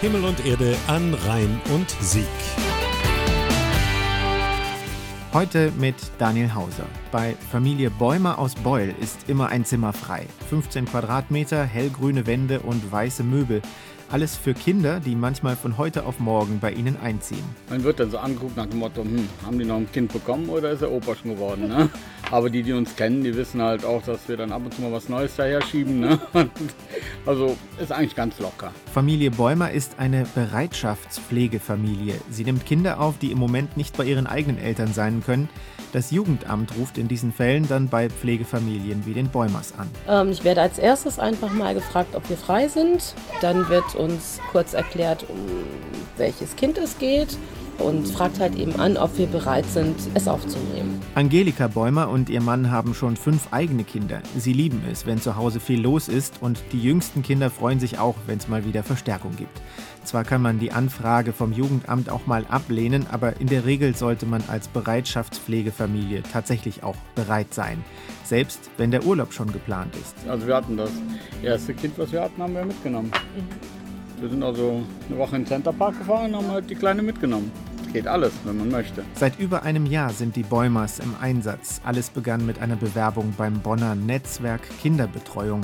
Himmel und Erde an Rhein und Sieg. Heute mit Daniel Hauser. Bei Familie Bäumer aus Beul ist immer ein Zimmer frei. 15 Quadratmeter, hellgrüne Wände und weiße Möbel. Alles für Kinder, die manchmal von heute auf morgen bei ihnen einziehen. Man wird dann so angeguckt nach dem Motto, hm, haben die noch ein Kind bekommen oder ist er Opa schon geworden? Ne? Aber die, die uns kennen, die wissen halt auch, dass wir dann ab und zu mal was Neues daher schieben. Ne? Also ist eigentlich ganz locker. Familie Bäumer ist eine Bereitschaftspflegefamilie. Sie nimmt Kinder auf, die im Moment nicht bei ihren eigenen Eltern sein können. Das Jugendamt ruft in diesen Fällen dann bei Pflegefamilien wie den Bäumers an. Ähm, ich werde als erstes einfach mal gefragt, ob wir frei sind. Dann wird uns kurz erklärt, um welches Kind es geht und fragt halt eben an, ob wir bereit sind, es aufzunehmen. Angelika Bäumer und ihr Mann haben schon fünf eigene Kinder. Sie lieben es, wenn zu Hause viel los ist und die jüngsten Kinder freuen sich auch, wenn es mal wieder Verstärkung gibt. Zwar kann man die Anfrage vom Jugendamt auch mal ablehnen, aber in der Regel sollte man als Bereitschaftspflegefamilie tatsächlich auch bereit sein. Selbst wenn der Urlaub schon geplant ist. Also wir hatten das erste Kind, was wir hatten, haben wir mitgenommen. Wir sind also eine Woche in den Centerpark gefahren und haben halt die Kleine mitgenommen. Geht alles, wenn man möchte. Seit über einem Jahr sind die Bäumers im Einsatz. Alles begann mit einer Bewerbung beim Bonner Netzwerk Kinderbetreuung.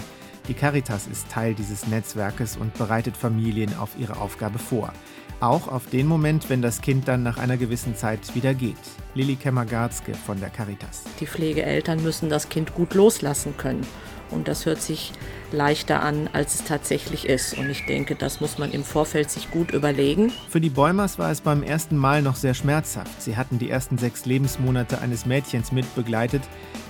Die Caritas ist Teil dieses Netzwerkes und bereitet Familien auf ihre Aufgabe vor. Auch auf den Moment, wenn das Kind dann nach einer gewissen Zeit wieder geht. Lilly Kemmer-Garzke von der Caritas. Die Pflegeeltern müssen das Kind gut loslassen können. Und das hört sich leichter an, als es tatsächlich ist. Und ich denke, das muss man im Vorfeld sich gut überlegen. Für die Bäumers war es beim ersten Mal noch sehr schmerzhaft. Sie hatten die ersten sechs Lebensmonate eines Mädchens mitbegleitet.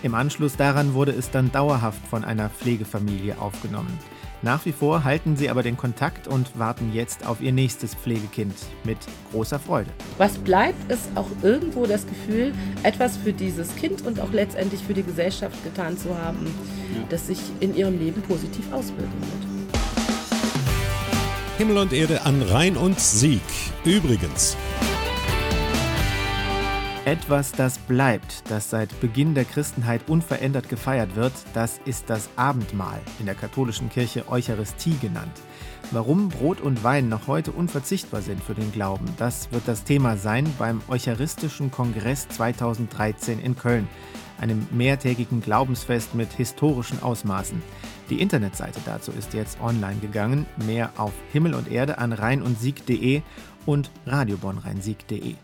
Im Anschluss daran wurde es dann dauerhaft von einer Pflegefamilie aufgenommen. Nach wie vor halten sie aber den Kontakt und warten jetzt auf ihr nächstes Pflegekind mit großer Freude. Was bleibt, ist auch irgendwo das Gefühl, etwas für dieses Kind und auch letztendlich für die Gesellschaft getan zu haben, das sich in ihrem Leben positiv auswirken wird. Himmel und Erde an Rhein und Sieg. Übrigens, Etwas, das bleibt, das seit Beginn der Christenheit unverändert gefeiert wird, das ist das Abendmahl, in der katholischen Kirche Eucharistie genannt. Warum Brot und Wein noch heute unverzichtbar sind für den Glauben, das wird das Thema sein beim Eucharistischen Kongress 2013 in Köln, einem mehrtägigen Glaubensfest mit historischen Ausmaßen. Die Internetseite dazu ist jetzt online gegangen. Mehr auf Himmel und Erde an rhein und sieg.de und radiobonrheinsieg.de.